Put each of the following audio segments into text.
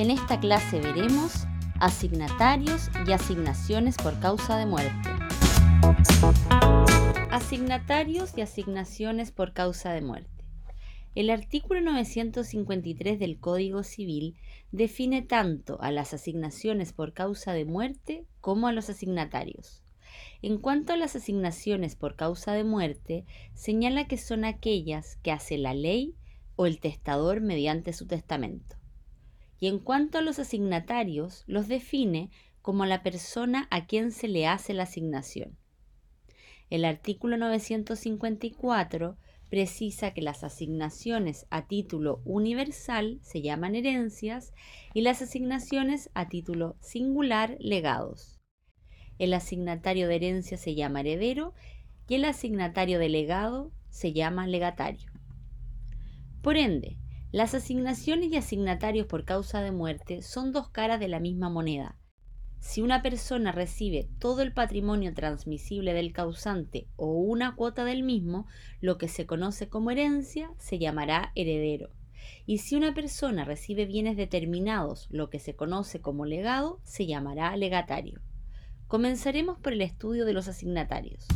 En esta clase veremos asignatarios y asignaciones por causa de muerte. Asignatarios y asignaciones por causa de muerte. El artículo 953 del Código Civil define tanto a las asignaciones por causa de muerte como a los asignatarios. En cuanto a las asignaciones por causa de muerte, señala que son aquellas que hace la ley o el testador mediante su testamento y en cuanto a los asignatarios, los define como la persona a quien se le hace la asignación. El artículo 954 precisa que las asignaciones a título universal se llaman herencias y las asignaciones a título singular legados. El asignatario de herencia se llama heredero y el asignatario de legado se llama legatario. Por ende, las asignaciones y asignatarios por causa de muerte son dos caras de la misma moneda. Si una persona recibe todo el patrimonio transmisible del causante o una cuota del mismo, lo que se conoce como herencia se llamará heredero. Y si una persona recibe bienes determinados, lo que se conoce como legado, se llamará legatario. Comenzaremos por el estudio de los asignatarios.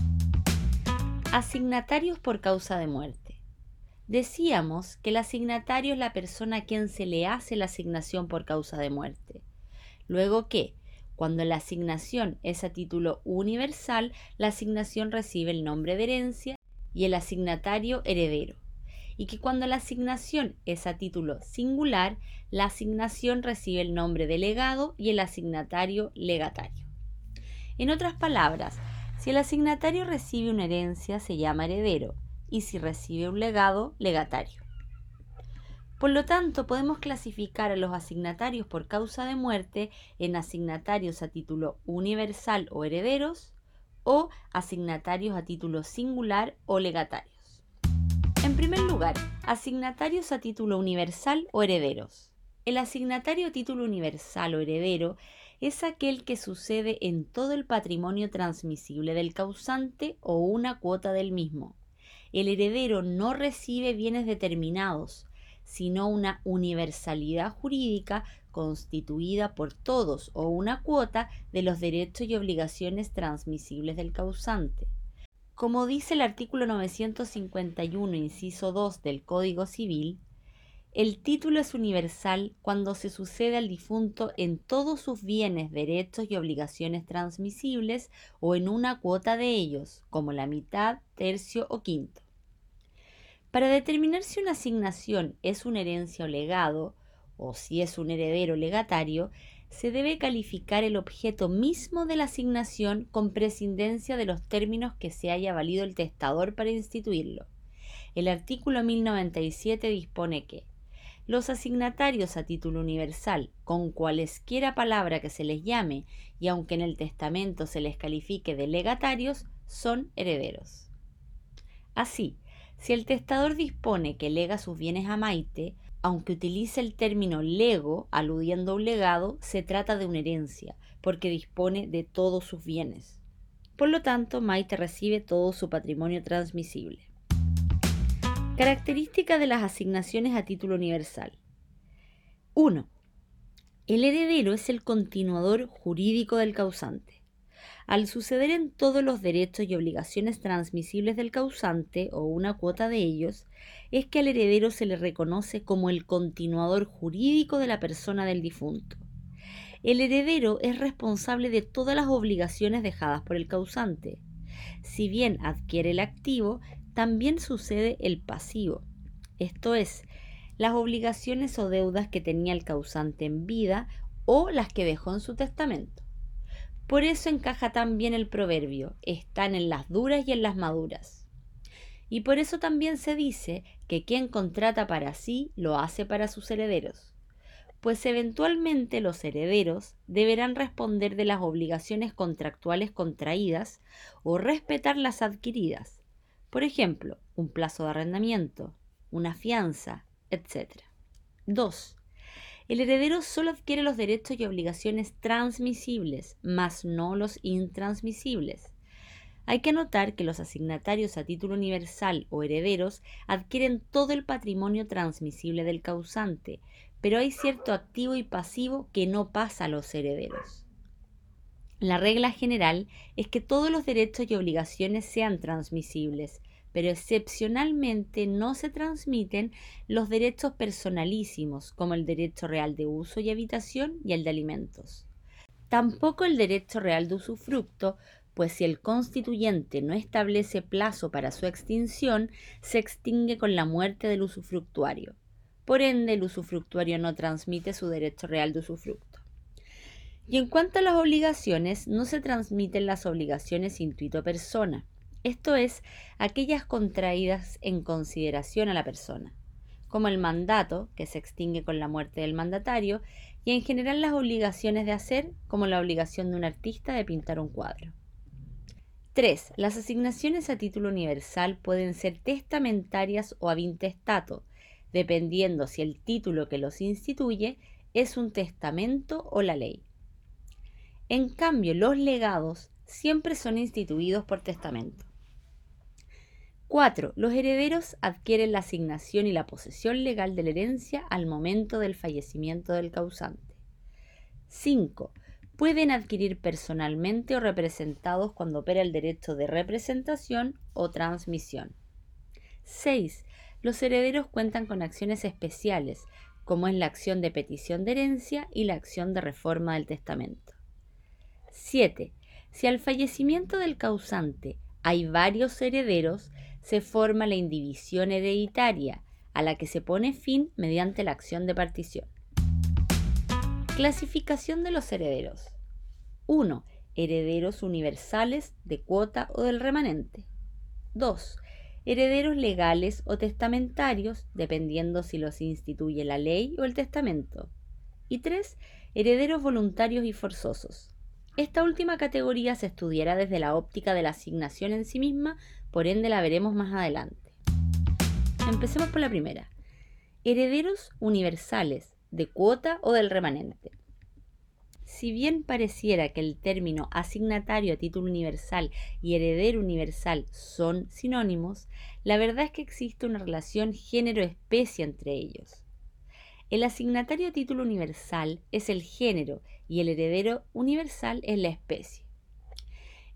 Asignatarios por causa de muerte. Decíamos que el asignatario es la persona a quien se le hace la asignación por causa de muerte. Luego que, cuando la asignación es a título universal, la asignación recibe el nombre de herencia y el asignatario heredero. Y que cuando la asignación es a título singular, la asignación recibe el nombre de legado y el asignatario legatario. En otras palabras, si el asignatario recibe una herencia, se llama heredero y si recibe un legado, legatario. Por lo tanto, podemos clasificar a los asignatarios por causa de muerte en asignatarios a título universal o herederos o asignatarios a título singular o legatarios. En primer lugar, asignatarios a título universal o herederos. El asignatario a título universal o heredero es aquel que sucede en todo el patrimonio transmisible del causante o una cuota del mismo el heredero no recibe bienes determinados, sino una universalidad jurídica constituida por todos o una cuota de los derechos y obligaciones transmisibles del causante. Como dice el artículo 951, inciso 2 del Código Civil, el título es universal cuando se sucede al difunto en todos sus bienes, derechos y obligaciones transmisibles o en una cuota de ellos, como la mitad, tercio o quinto. Para determinar si una asignación es una herencia o legado, o si es un heredero legatario, se debe calificar el objeto mismo de la asignación con prescindencia de los términos que se haya valido el testador para instituirlo. El artículo 1097 dispone que los asignatarios a título universal, con cualesquiera palabra que se les llame, y aunque en el testamento se les califique de legatarios, son herederos. Así, si el testador dispone que lega sus bienes a Maite, aunque utilice el término lego aludiendo a un legado, se trata de una herencia, porque dispone de todos sus bienes. Por lo tanto, Maite recibe todo su patrimonio transmisible. Características de las asignaciones a título universal. 1. El heredero es el continuador jurídico del causante. Al suceder en todos los derechos y obligaciones transmisibles del causante o una cuota de ellos, es que al heredero se le reconoce como el continuador jurídico de la persona del difunto. El heredero es responsable de todas las obligaciones dejadas por el causante. Si bien adquiere el activo, también sucede el pasivo, esto es, las obligaciones o deudas que tenía el causante en vida o las que dejó en su testamento. Por eso encaja tan bien el proverbio, están en las duras y en las maduras. Y por eso también se dice que quien contrata para sí lo hace para sus herederos, pues eventualmente los herederos deberán responder de las obligaciones contractuales contraídas o respetar las adquiridas, por ejemplo, un plazo de arrendamiento, una fianza, etc. 2. El heredero solo adquiere los derechos y obligaciones transmisibles, mas no los intransmisibles. Hay que anotar que los asignatarios a título universal o herederos adquieren todo el patrimonio transmisible del causante, pero hay cierto activo y pasivo que no pasa a los herederos. La regla general es que todos los derechos y obligaciones sean transmisibles, pero excepcionalmente no se transmiten los derechos personalísimos, como el derecho real de uso y habitación y el de alimentos. Tampoco el derecho real de usufructo, pues si el constituyente no establece plazo para su extinción, se extingue con la muerte del usufructuario. Por ende, el usufructuario no transmite su derecho real de usufructo. Y en cuanto a las obligaciones, no se transmiten las obligaciones intuito persona, esto es, aquellas contraídas en consideración a la persona, como el mandato, que se extingue con la muerte del mandatario, y en general las obligaciones de hacer, como la obligación de un artista de pintar un cuadro. 3. Las asignaciones a título universal pueden ser testamentarias o a vintestato, dependiendo si el título que los instituye es un testamento o la ley. En cambio, los legados siempre son instituidos por testamento. 4. Los herederos adquieren la asignación y la posesión legal de la herencia al momento del fallecimiento del causante. 5. Pueden adquirir personalmente o representados cuando opera el derecho de representación o transmisión. 6. Los herederos cuentan con acciones especiales, como es la acción de petición de herencia y la acción de reforma del testamento. 7. Si al fallecimiento del causante hay varios herederos, se forma la indivisión hereditaria, a la que se pone fin mediante la acción de partición. Clasificación de los herederos. 1. Herederos universales de cuota o del remanente. 2. Herederos legales o testamentarios, dependiendo si los instituye la ley o el testamento. Y 3. Herederos voluntarios y forzosos. Esta última categoría se estudiará desde la óptica de la asignación en sí misma, por ende la veremos más adelante. Empecemos por la primera. Herederos universales, de cuota o del remanente. Si bien pareciera que el término asignatario a título universal y heredero universal son sinónimos, la verdad es que existe una relación género-especie entre ellos. El asignatario a título universal es el género y el heredero universal es la especie.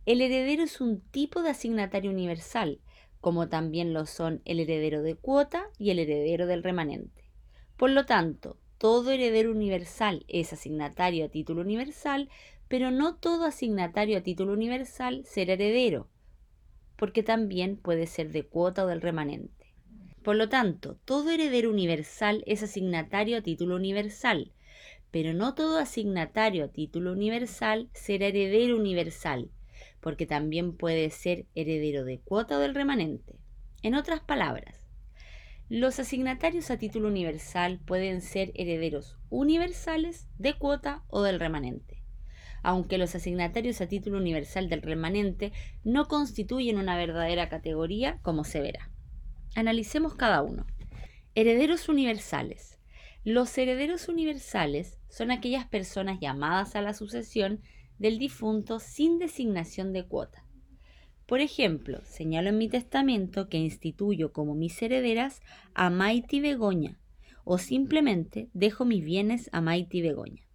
El heredero es un tipo de asignatario universal, como también lo son el heredero de cuota y el heredero del remanente. Por lo tanto, todo heredero universal es asignatario a título universal, pero no todo asignatario a título universal será heredero, porque también puede ser de cuota o del remanente. Por lo tanto, todo heredero universal es asignatario a título universal, pero no todo asignatario a título universal será heredero universal, porque también puede ser heredero de cuota o del remanente. En otras palabras, los asignatarios a título universal pueden ser herederos universales de cuota o del remanente, aunque los asignatarios a título universal del remanente no constituyen una verdadera categoría, como se verá. Analicemos cada uno. Herederos universales. Los herederos universales son aquellas personas llamadas a la sucesión del difunto sin designación de cuota. Por ejemplo, señalo en mi testamento que instituyo como mis herederas a Maiti Begoña o simplemente dejo mis bienes a Maiti Begoña.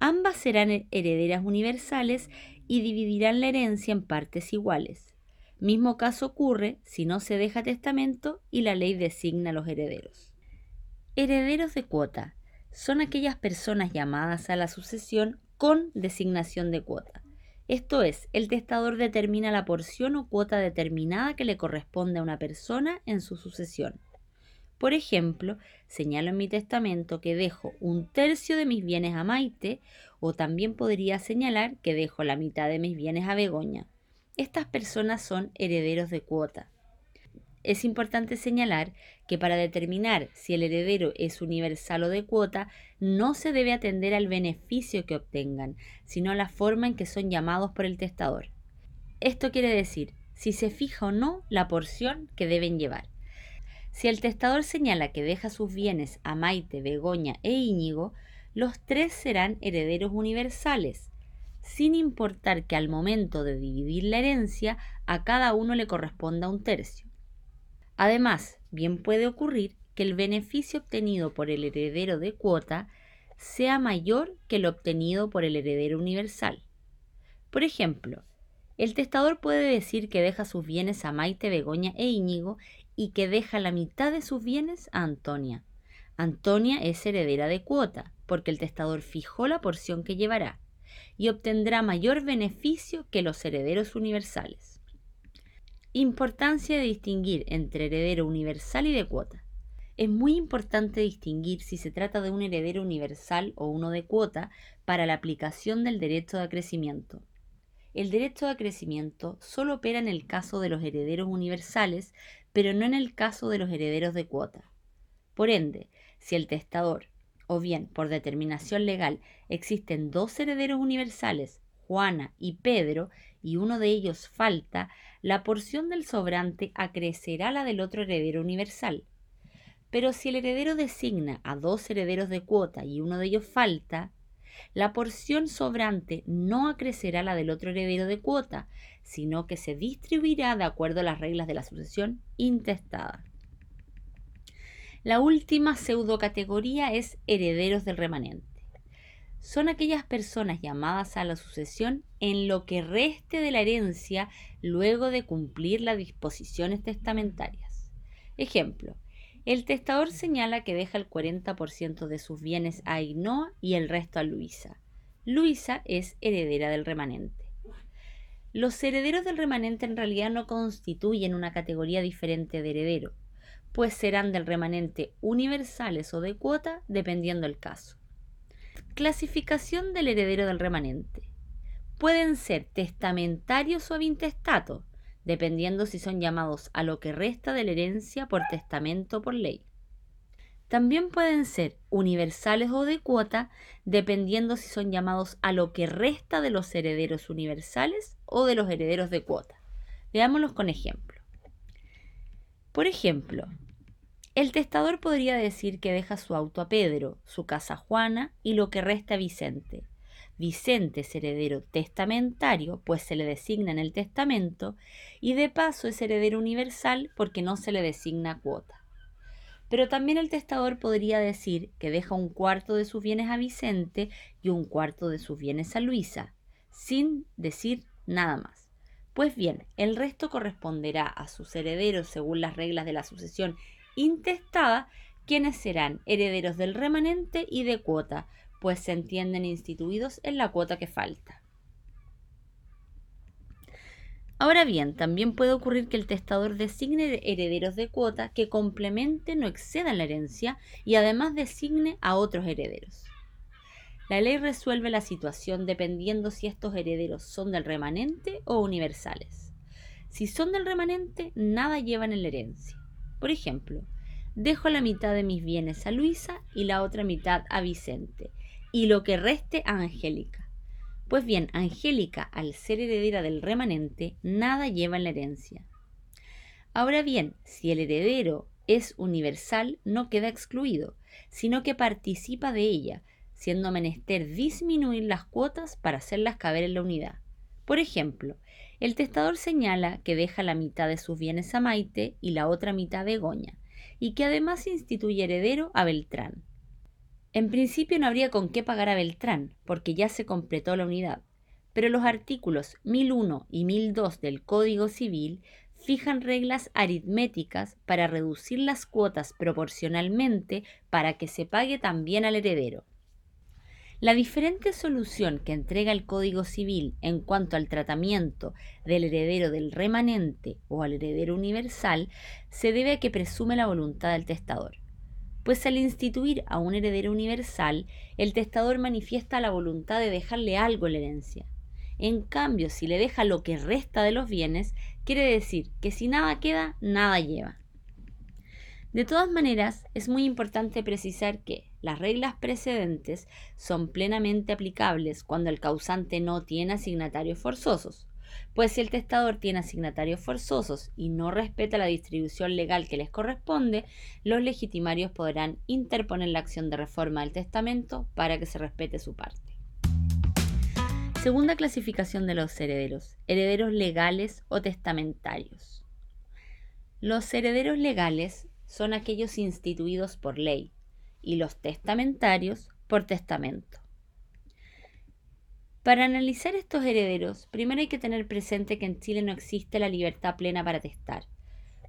Ambas serán herederas universales y dividirán la herencia en partes iguales. Mismo caso ocurre si no se deja testamento y la ley designa los herederos. Herederos de cuota son aquellas personas llamadas a la sucesión con designación de cuota. Esto es, el testador determina la porción o cuota determinada que le corresponde a una persona en su sucesión. Por ejemplo, señalo en mi testamento que dejo un tercio de mis bienes a Maite, o también podría señalar que dejo la mitad de mis bienes a Begoña. Estas personas son herederos de cuota. Es importante señalar que para determinar si el heredero es universal o de cuota, no se debe atender al beneficio que obtengan, sino a la forma en que son llamados por el testador. Esto quiere decir si se fija o no la porción que deben llevar. Si el testador señala que deja sus bienes a Maite, Begoña e Íñigo, los tres serán herederos universales, sin importar que al momento de dividir la herencia a cada uno le corresponda un tercio. Además, bien puede ocurrir que el beneficio obtenido por el heredero de cuota sea mayor que el obtenido por el heredero universal. Por ejemplo, el testador puede decir que deja sus bienes a Maite, Begoña e Íñigo y que deja la mitad de sus bienes a Antonia. Antonia es heredera de cuota, porque el testador fijó la porción que llevará y obtendrá mayor beneficio que los herederos universales. Importancia de distinguir entre heredero universal y de cuota. Es muy importante distinguir si se trata de un heredero universal o uno de cuota para la aplicación del derecho de acrecimiento. El derecho de acrecimiento solo opera en el caso de los herederos universales, pero no en el caso de los herederos de cuota. Por ende, si el testador, o bien por determinación legal, existen dos herederos universales, Juana y Pedro, y uno de ellos falta, la porción del sobrante acrecerá la del otro heredero universal. Pero si el heredero designa a dos herederos de cuota y uno de ellos falta, la porción sobrante no acrecerá la del otro heredero de cuota, sino que se distribuirá de acuerdo a las reglas de la sucesión intestada. La última pseudocategoría es herederos del remanente. Son aquellas personas llamadas a la sucesión en lo que reste de la herencia luego de cumplir las disposiciones testamentarias. Ejemplo, el testador señala que deja el 40% de sus bienes a Ainhoa y el resto a Luisa. Luisa es heredera del remanente. Los herederos del remanente en realidad no constituyen una categoría diferente de heredero, pues serán del remanente universales o de cuota dependiendo el caso. Clasificación del heredero del remanente. Pueden ser testamentarios o intestatos, dependiendo si son llamados a lo que resta de la herencia por testamento o por ley. También pueden ser universales o de cuota, dependiendo si son llamados a lo que resta de los herederos universales o de los herederos de cuota. Veámoslos con ejemplo. Por ejemplo, el testador podría decir que deja su auto a Pedro, su casa a Juana y lo que resta a Vicente, Vicente es heredero testamentario, pues se le designa en el testamento, y de paso es heredero universal porque no se le designa cuota. Pero también el testador podría decir que deja un cuarto de sus bienes a Vicente y un cuarto de sus bienes a Luisa, sin decir nada más. Pues bien, el resto corresponderá a sus herederos según las reglas de la sucesión intestada, quienes serán herederos del remanente y de cuota, pues se entienden instituidos en la cuota que falta. Ahora bien, también puede ocurrir que el testador designe herederos de cuota que complementen o excedan la herencia y además designe a otros herederos. La ley resuelve la situación dependiendo si estos herederos son del remanente o universales. Si son del remanente, nada llevan en la herencia. Por ejemplo, dejo la mitad de mis bienes a Luisa y la otra mitad a Vicente, y lo que reste a Angélica. Pues bien, Angélica, al ser heredera del remanente, nada lleva en la herencia. Ahora bien, si el heredero es universal, no queda excluido, sino que participa de ella, siendo menester disminuir las cuotas para hacerlas caber en la unidad. Por ejemplo, el testador señala que deja la mitad de sus bienes a Maite y la otra mitad a Begoña, y que además instituye heredero a Beltrán. En principio no habría con qué pagar a Beltrán, porque ya se completó la unidad, pero los artículos 1001 y 1002 del Código Civil fijan reglas aritméticas para reducir las cuotas proporcionalmente para que se pague también al heredero. La diferente solución que entrega el Código Civil en cuanto al tratamiento del heredero del remanente o al heredero universal se debe a que presume la voluntad del testador pues al instituir a un heredero universal, el testador manifiesta la voluntad de dejarle algo en la herencia. En cambio, si le deja lo que resta de los bienes, quiere decir que si nada queda, nada lleva. De todas maneras, es muy importante precisar que las reglas precedentes son plenamente aplicables cuando el causante no tiene asignatarios forzosos, pues si el testador tiene asignatarios forzosos y no respeta la distribución legal que les corresponde, los legitimarios podrán interponer la acción de reforma del testamento para que se respete su parte. Segunda clasificación de los herederos, herederos legales o testamentarios. Los herederos legales son aquellos instituidos por ley y los testamentarios por testamento. Para analizar estos herederos, primero hay que tener presente que en Chile no existe la libertad plena para testar,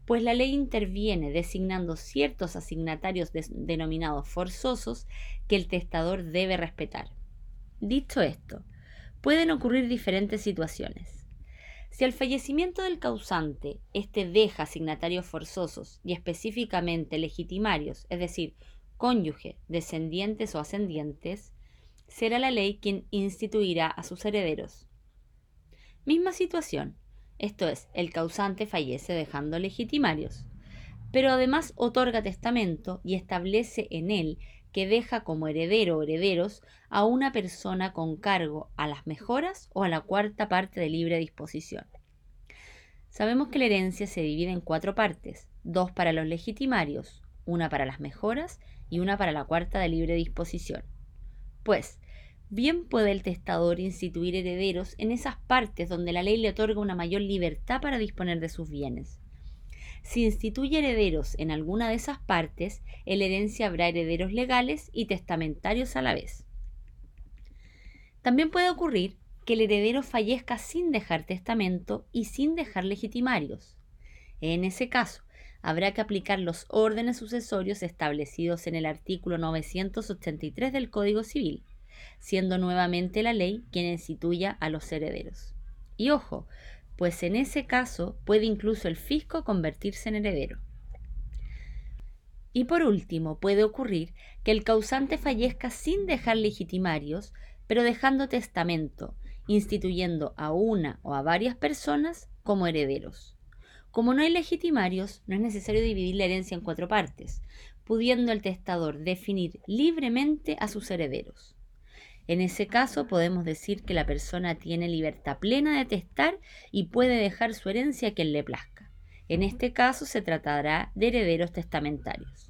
pues la ley interviene designando ciertos asignatarios denominados forzosos que el testador debe respetar. Dicho esto, pueden ocurrir diferentes situaciones. Si al fallecimiento del causante éste deja asignatarios forzosos y específicamente legitimarios, es decir, cónyuge, descendientes o ascendientes, será la ley quien instituirá a sus herederos. Misma situación, esto es, el causante fallece dejando legitimarios, pero además otorga testamento y establece en él que deja como heredero o herederos a una persona con cargo a las mejoras o a la cuarta parte de libre disposición. Sabemos que la herencia se divide en cuatro partes, dos para los legitimarios, una para las mejoras y una para la cuarta de libre disposición. Pues, bien puede el testador instituir herederos en esas partes donde la ley le otorga una mayor libertad para disponer de sus bienes. Si instituye herederos en alguna de esas partes, en la herencia habrá herederos legales y testamentarios a la vez. También puede ocurrir que el heredero fallezca sin dejar testamento y sin dejar legitimarios. En ese caso, habrá que aplicar los órdenes sucesorios establecidos en el artículo 983 del Código Civil, siendo nuevamente la ley quien instituya a los herederos. Y ojo, pues en ese caso puede incluso el fisco convertirse en heredero. Y por último, puede ocurrir que el causante fallezca sin dejar legitimarios, pero dejando testamento, instituyendo a una o a varias personas como herederos. Como no hay legitimarios, no es necesario dividir la herencia en cuatro partes, pudiendo el testador definir libremente a sus herederos. En ese caso podemos decir que la persona tiene libertad plena de testar y puede dejar su herencia a quien le plazca. En este caso se tratará de herederos testamentarios.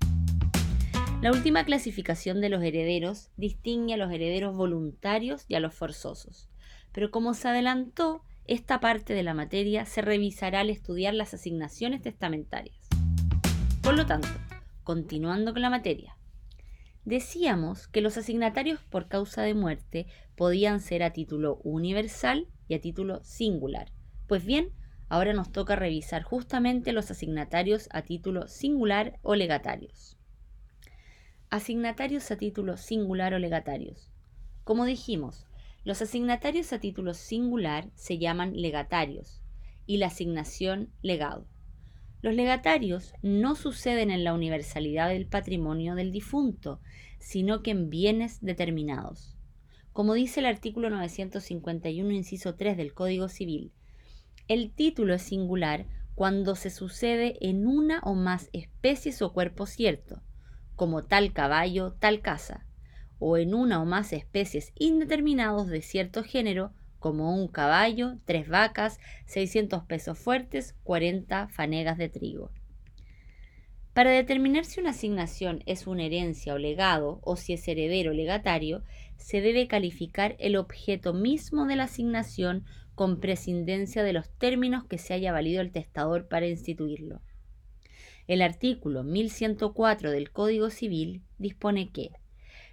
La última clasificación de los herederos distingue a los herederos voluntarios y a los forzosos. Pero como se adelantó, esta parte de la materia se revisará al estudiar las asignaciones testamentarias. Por lo tanto, continuando con la materia, decíamos que los asignatarios por causa de muerte podían ser a título universal y a título singular. Pues bien, ahora nos toca revisar justamente los asignatarios a título singular o legatarios. Asignatarios a título singular o legatarios. Como dijimos, los asignatarios a título singular se llaman legatarios y la asignación legado. Los legatarios no suceden en la universalidad del patrimonio del difunto, sino que en bienes determinados. Como dice el artículo 951, inciso 3 del Código Civil, el título es singular cuando se sucede en una o más especies o cuerpo cierto, como tal caballo, tal casa, o en una o más especies indeterminados de cierto género, como un caballo, tres vacas, 600 pesos fuertes, 40 fanegas de trigo. Para determinar si una asignación es una herencia o legado o si es heredero o legatario, se debe calificar el objeto mismo de la asignación con prescindencia de los términos que se haya valido el testador para instituirlo. El artículo 1104 del Código Civil dispone que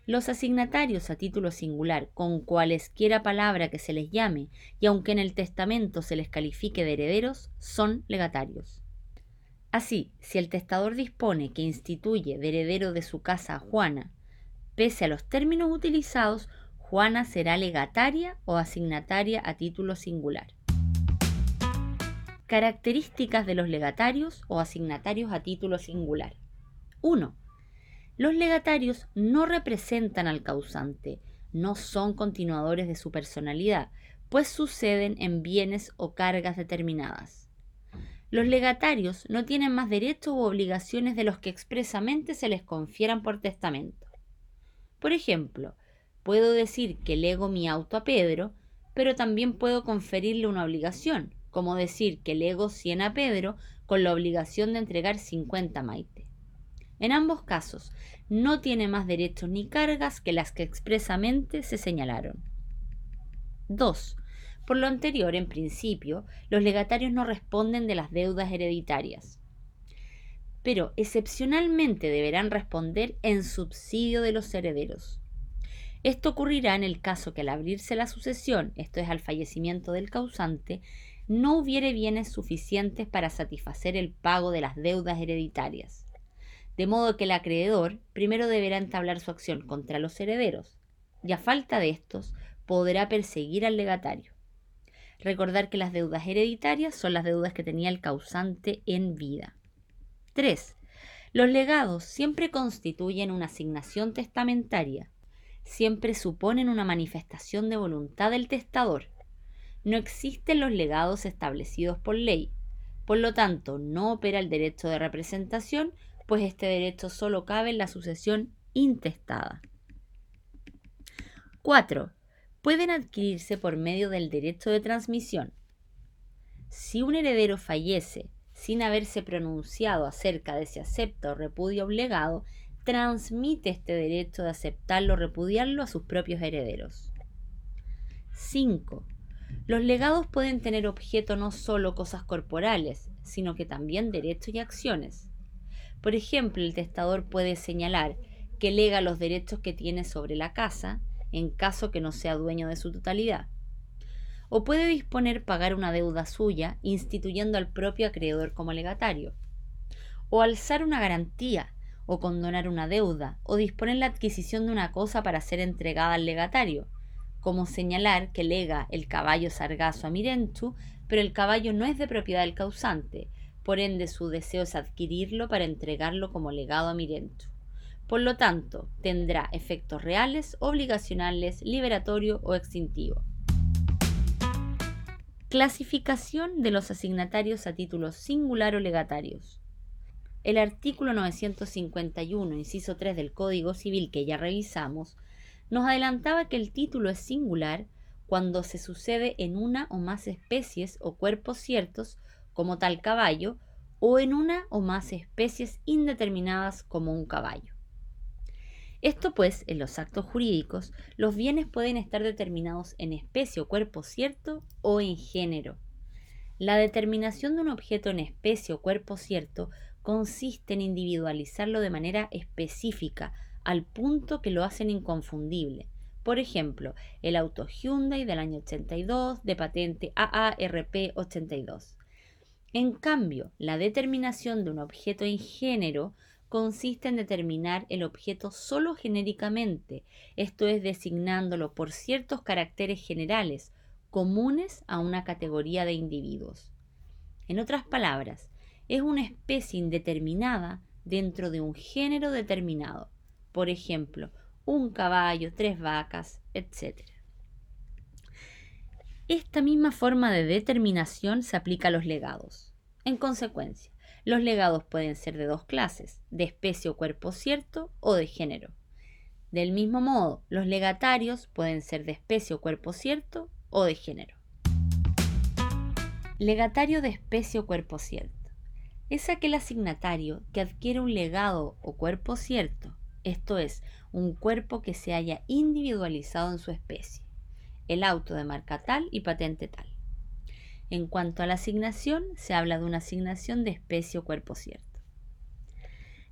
los asignatarios a título singular, con cualesquiera palabra que se les llame, y aunque en el testamento se les califique de herederos, son legatarios. Así, si el testador dispone que instituye de heredero de su casa a Juana, pese a los términos utilizados, Juana será legataria o asignataria a título singular. Características de los legatarios o asignatarios a título singular. 1. Los legatarios no representan al causante, no son continuadores de su personalidad, pues suceden en bienes o cargas determinadas. Los legatarios no tienen más derechos u obligaciones de los que expresamente se les confieran por testamento. Por ejemplo, puedo decir que lego mi auto a Pedro, pero también puedo conferirle una obligación, como decir que lego 100 a Pedro con la obligación de entregar 50 a Maite. En ambos casos, no tiene más derechos ni cargas que las que expresamente se señalaron. 2. Por lo anterior, en principio, los legatarios no responden de las deudas hereditarias, pero excepcionalmente deberán responder en subsidio de los herederos. Esto ocurrirá en el caso que al abrirse la sucesión, esto es al fallecimiento del causante, no hubiere bienes suficientes para satisfacer el pago de las deudas hereditarias. De modo que el acreedor primero deberá entablar su acción contra los herederos, y a falta de estos podrá perseguir al legatario. Recordar que las deudas hereditarias son las deudas que tenía el causante en vida. 3. Los legados siempre constituyen una asignación testamentaria, siempre suponen una manifestación de voluntad del testador. No existen los legados establecidos por ley, por lo tanto no opera el derecho de representación, pues este derecho solo cabe en la sucesión intestada. 4. Pueden adquirirse por medio del derecho de transmisión. Si un heredero fallece sin haberse pronunciado acerca de si acepta o repudia un legado, transmite este derecho de aceptarlo o repudiarlo a sus propios herederos. 5. Los legados pueden tener objeto no solo cosas corporales, sino que también derechos y acciones. Por ejemplo, el testador puede señalar que lega los derechos que tiene sobre la casa, en caso que no sea dueño de su totalidad. O puede disponer pagar una deuda suya, instituyendo al propio acreedor como legatario. O alzar una garantía, o condonar una deuda, o disponer la adquisición de una cosa para ser entregada al legatario, como señalar que lega el caballo sargazo a Mirentu, pero el caballo no es de propiedad del causante, por ende su deseo es adquirirlo para entregarlo como legado a Mirentu. Por lo tanto, tendrá efectos reales, obligacionales, liberatorio o extintivo. Clasificación de los asignatarios a título singular o legatarios. El artículo 951, inciso 3 del Código Civil que ya revisamos, nos adelantaba que el título es singular cuando se sucede en una o más especies o cuerpos ciertos, como tal caballo, o en una o más especies indeterminadas como un caballo. Esto pues, en los actos jurídicos, los bienes pueden estar determinados en especie o cuerpo cierto o en género. La determinación de un objeto en especie o cuerpo cierto consiste en individualizarlo de manera específica, al punto que lo hacen inconfundible. Por ejemplo, el auto Hyundai del año 82 de patente AARP 82. En cambio, la determinación de un objeto en género consiste en determinar el objeto solo genéricamente, esto es designándolo por ciertos caracteres generales comunes a una categoría de individuos. En otras palabras, es una especie indeterminada dentro de un género determinado, por ejemplo, un caballo, tres vacas, etc. Esta misma forma de determinación se aplica a los legados. En consecuencia, los legados pueden ser de dos clases, de especie o cuerpo cierto o de género. Del mismo modo, los legatarios pueden ser de especie o cuerpo cierto o de género. Legatario de especie o cuerpo cierto. Es aquel asignatario que adquiere un legado o cuerpo cierto, esto es, un cuerpo que se haya individualizado en su especie, el auto de marca tal y patente tal. En cuanto a la asignación, se habla de una asignación de especie o cuerpo cierto.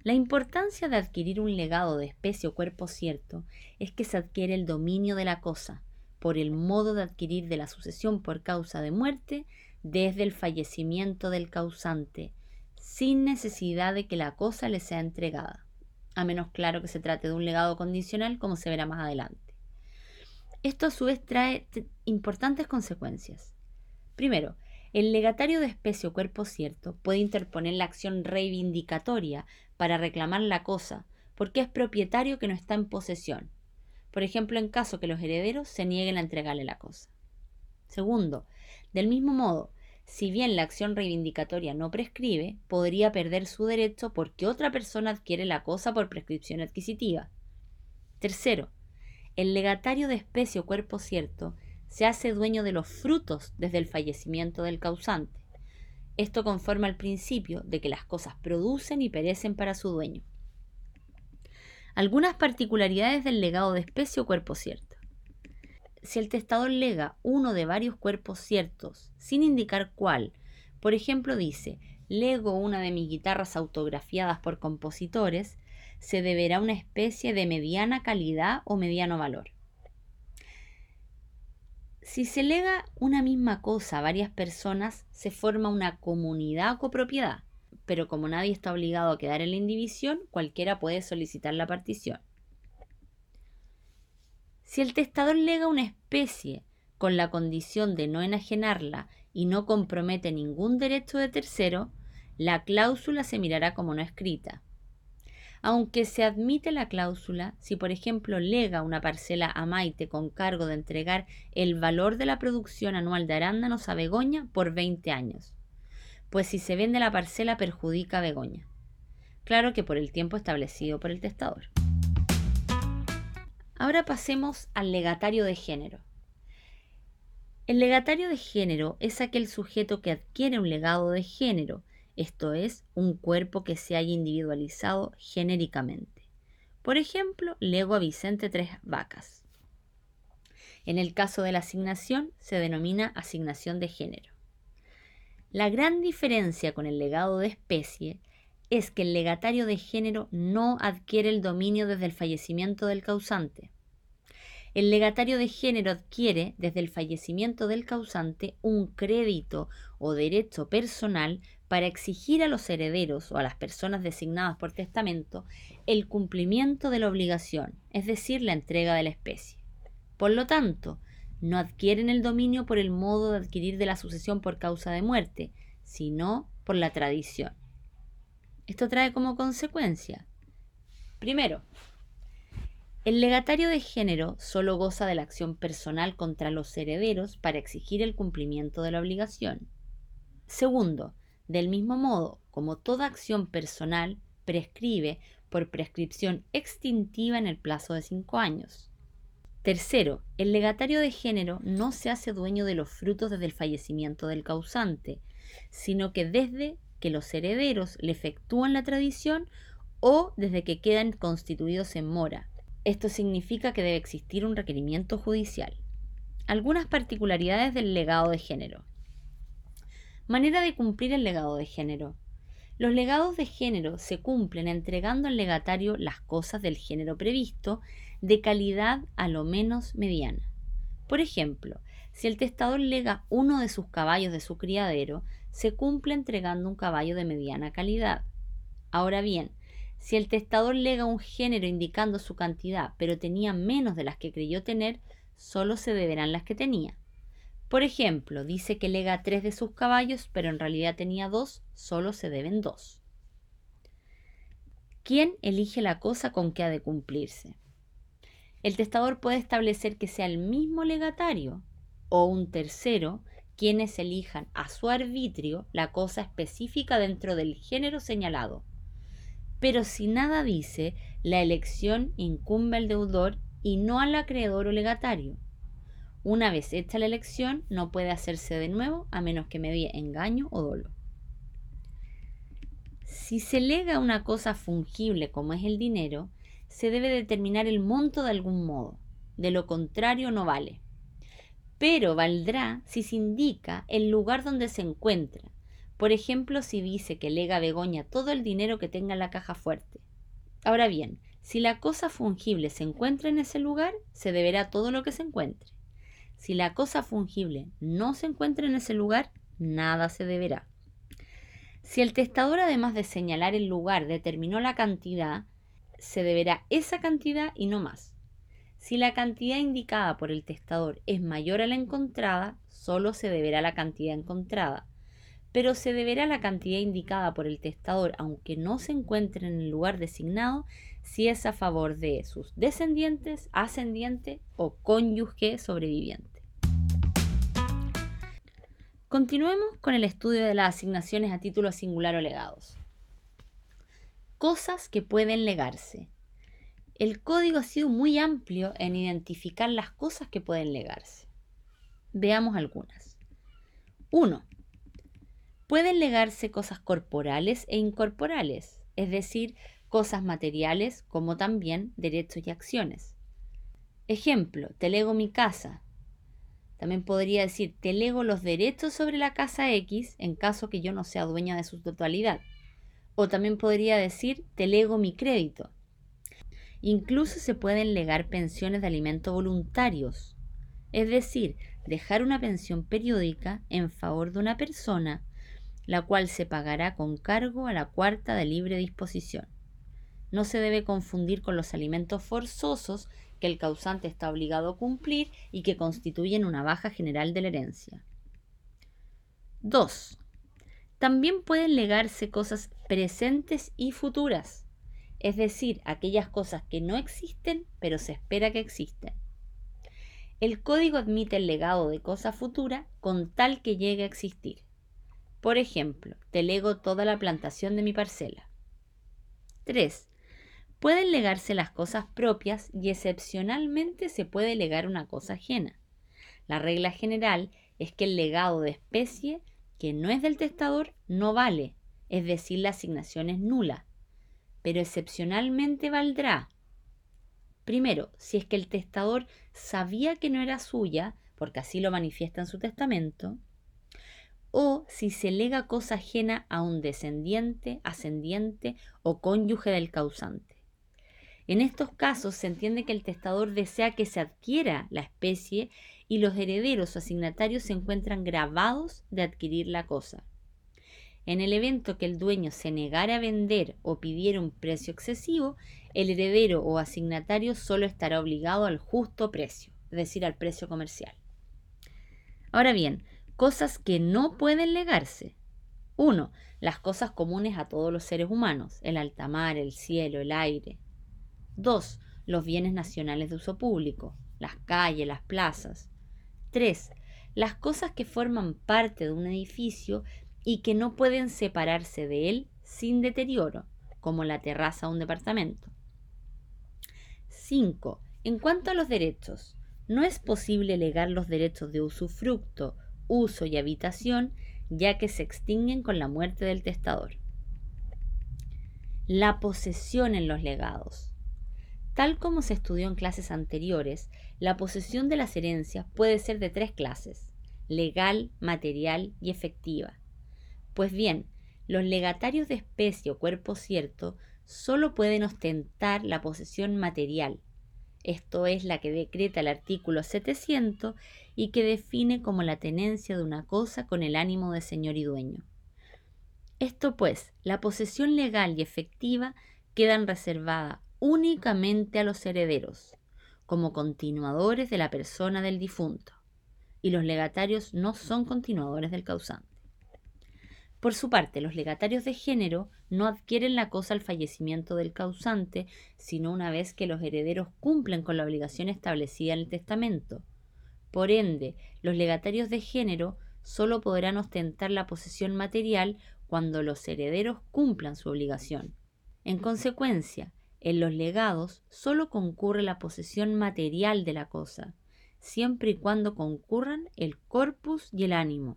La importancia de adquirir un legado de especie o cuerpo cierto es que se adquiere el dominio de la cosa por el modo de adquirir de la sucesión por causa de muerte desde el fallecimiento del causante, sin necesidad de que la cosa le sea entregada, a menos claro que se trate de un legado condicional como se verá más adelante. Esto a su vez trae importantes consecuencias. Primero, el legatario de especie o cuerpo cierto puede interponer la acción reivindicatoria para reclamar la cosa, porque es propietario que no está en posesión. Por ejemplo, en caso que los herederos se nieguen a entregarle la cosa. Segundo, del mismo modo, si bien la acción reivindicatoria no prescribe, podría perder su derecho porque otra persona adquiere la cosa por prescripción adquisitiva. Tercero, el legatario de especie o cuerpo cierto se hace dueño de los frutos desde el fallecimiento del causante. Esto conforma el principio de que las cosas producen y perecen para su dueño. Algunas particularidades del legado de especie o cuerpo cierto. si el testador lega uno de varios cuerpos ciertos, sin indicar cuál, por ejemplo dice, lego una de mis guitarras autografiadas por compositores, se deberá una especie de mediana calidad o mediano valor. Si se lega una misma cosa a varias personas, se forma una comunidad o copropiedad, pero como nadie está obligado a quedar en la indivisión, cualquiera puede solicitar la partición. Si el testador lega una especie con la condición de no enajenarla y no compromete ningún derecho de tercero, la cláusula se mirará como no escrita. Aunque se admite la cláusula, si por ejemplo lega una parcela a Maite con cargo de entregar el valor de la producción anual de arándanos a Begoña por 20 años, pues si se vende la parcela perjudica a Begoña. Claro que por el tiempo establecido por el testador. Ahora pasemos al legatario de género. El legatario de género es aquel sujeto que adquiere un legado de género, esto es, un cuerpo que se haya individualizado genéricamente. Por ejemplo, lego a Vicente tres vacas. En el caso de la asignación, se denomina asignación de género. La gran diferencia con el legado de especie es que el legatario de género no adquiere el dominio desde el fallecimiento del causante. El legatario de género adquiere, desde el fallecimiento del causante, un crédito o derecho personal para exigir a los herederos o a las personas designadas por testamento el cumplimiento de la obligación, es decir, la entrega de la especie. Por lo tanto, no adquieren el dominio por el modo de adquirir de la sucesión por causa de muerte, sino por la tradición. Esto trae como consecuencia, primero, el legatario de género solo goza de la acción personal contra los herederos para exigir el cumplimiento de la obligación. Segundo, del mismo modo como toda acción personal prescribe por prescripción extintiva en el plazo de cinco años. Tercero, el legatario de género no se hace dueño de los frutos desde el fallecimiento del causante, sino que desde que los herederos le efectúan la tradición o desde que quedan constituidos en mora. Esto significa que debe existir un requerimiento judicial. Algunas particularidades del legado de género. Manera de cumplir el legado de género. Los legados de género se cumplen entregando al legatario las cosas del género previsto de calidad a lo menos mediana. Por ejemplo, si el testador lega uno de sus caballos de su criadero, se cumple entregando un caballo de mediana calidad. Ahora bien, si el testador lega un género indicando su cantidad, pero tenía menos de las que creyó tener, solo se deberán las que tenía. Por ejemplo, dice que lega tres de sus caballos, pero en realidad tenía dos, solo se deben dos. ¿Quién elige la cosa con que ha de cumplirse? El testador puede establecer que sea el mismo legatario o un tercero quienes elijan a su arbitrio la cosa específica dentro del género señalado. Pero si nada dice, la elección incumbe al deudor y no al acreedor o legatario. Una vez hecha la elección, no puede hacerse de nuevo a menos que medie engaño o dolo. Si se lega una cosa fungible como es el dinero, se debe determinar el monto de algún modo. De lo contrario, no vale pero valdrá si se indica el lugar donde se encuentra. Por ejemplo, si dice que lega a Begoña todo el dinero que tenga en la caja fuerte. Ahora bien, si la cosa fungible se encuentra en ese lugar, se deberá todo lo que se encuentre. Si la cosa fungible no se encuentra en ese lugar, nada se deberá. Si el testador, además de señalar el lugar, determinó la cantidad, se deberá esa cantidad y no más. Si la cantidad indicada por el testador es mayor a la encontrada, solo se deberá la cantidad encontrada, pero se deberá la cantidad indicada por el testador aunque no se encuentre en el lugar designado si es a favor de sus descendientes, ascendiente o cónyuge sobreviviente. Continuemos con el estudio de las asignaciones a título singular o legados. Cosas que pueden legarse el código ha sido muy amplio en identificar las cosas que pueden legarse. Veamos algunas. 1. Pueden legarse cosas corporales e incorporales, es decir, cosas materiales como también derechos y acciones. Ejemplo, te lego mi casa, También podría decir, te lego los derechos sobre la casa X en caso que yo no sea dueña de su totalidad. O también podría decir, te lego mi crédito. Incluso se pueden legar pensiones de alimento voluntarios, es decir, dejar una pensión periódica en favor de una persona, la cual se pagará con cargo a la cuarta de libre disposición. No se debe confundir con los alimentos forzosos que el causante está obligado a cumplir y que constituyen una baja general de la herencia. 2. También pueden legarse cosas presentes y futuras, es decir, aquellas cosas que no existen pero se espera que existen. El código admite el legado de cosa futura con tal que llegue a existir. Por ejemplo, te lego toda la plantación de mi parcela. 3. Pueden legarse las cosas propias y excepcionalmente se puede legar una cosa ajena. La regla general es que el legado de especie que no es del testador no vale, es decir, la asignación es nula, pero excepcionalmente valdrá. Primero, si es que el testador sabía que no era suya, porque así lo manifiesta en su testamento, o si se lega cosa ajena a un descendiente, ascendiente o cónyuge del causante. En estos casos se entiende que el testador desea que se adquiera la especie y los herederos o asignatarios se encuentran grabados de adquirir la cosa. En el evento que el dueño se negara a vender o pidiera un precio excesivo, el heredero o asignatario solo estará obligado al justo precio, es decir, al precio comercial. Ahora bien, cosas que no pueden legarse. 1. Las cosas comunes a todos los seres humanos, el altamar, el cielo, el aire, 2. Los bienes nacionales de uso público, las calles, las plazas. 3. Las cosas que forman parte de un edificio y que no pueden separarse de él sin deterioro, como la terraza de un departamento. 5. En cuanto a los derechos, no es posible legar los derechos de usufructo, uso y habitación, ya que se extinguen con la muerte del testador. La posesión en los legados. Tal como se estudió en clases anteriores, la posesión de las herencias puede ser de tres clases, legal, material y efectiva. Pues bien, los legatarios de especie o cuerpo cierto solo pueden ostentar la posesión material, esto es la que decreta el artículo 700 y que define como la tenencia de una cosa con el ánimo de señor y dueño. Esto pues, la posesión legal y efectiva quedan reservadas únicamente a los herederos, como continuadores de la persona del difunto, y los legatarios no son continuadores del causante. Por su parte, los legatarios de género no adquieren la cosa al fallecimiento del causante, sino una vez que los herederos cumplen con la obligación establecida en el testamento. Por ende, los legatarios de género solo podrán ostentar la posesión material cuando los herederos cumplan su obligación. En consecuencia, en los legados solo concurre la posesión material de la cosa, siempre y cuando concurran el corpus y el ánimo.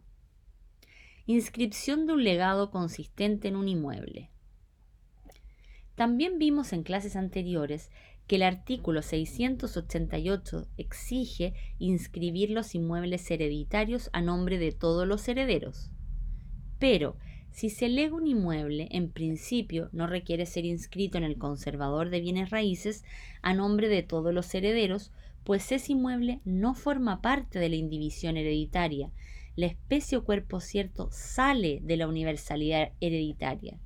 Inscripción de un legado consistente en un inmueble. También vimos en clases anteriores que el artículo 688 exige inscribir los inmuebles hereditarios a nombre de todos los herederos. Pero si se lega un inmueble, en principio no requiere ser inscrito en el conservador de bienes raíces a nombre de todos los herederos, pues ese inmueble no forma parte de la indivisión hereditaria. La especie o cuerpo cierto sale de la universalidad hereditaria.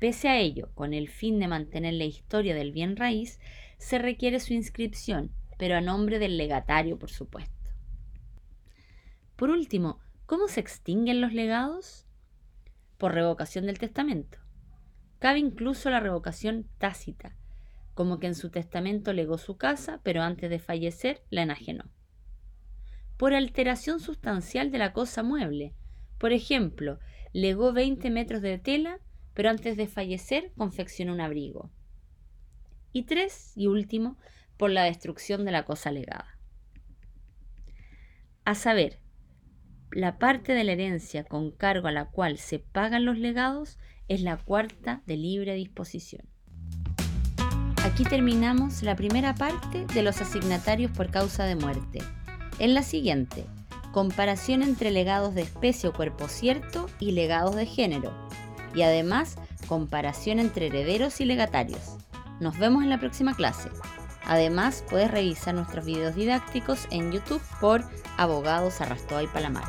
Pese a ello, con el fin de mantener la historia del bien raíz, se requiere su inscripción, pero a nombre del legatario, por supuesto. Por último, ¿cómo se extinguen los legados? por revocación del testamento. Cabe incluso la revocación tácita, como que en su testamento legó su casa, pero antes de fallecer la enajenó. Por alteración sustancial de la cosa mueble. Por ejemplo, legó 20 metros de tela, pero antes de fallecer confeccionó un abrigo. Y tres, y último, por la destrucción de la cosa legada. A saber, la parte de la herencia con cargo a la cual se pagan los legados es la cuarta de libre disposición. Aquí terminamos la primera parte de los asignatarios por causa de muerte. En la siguiente. Comparación entre legados de especie o cuerpo cierto y legados de género. Y además, comparación entre herederos y legatarios. Nos vemos en la próxima clase. Además, puedes revisar nuestros videos didácticos en YouTube por Abogados Arrastoa y Palamar.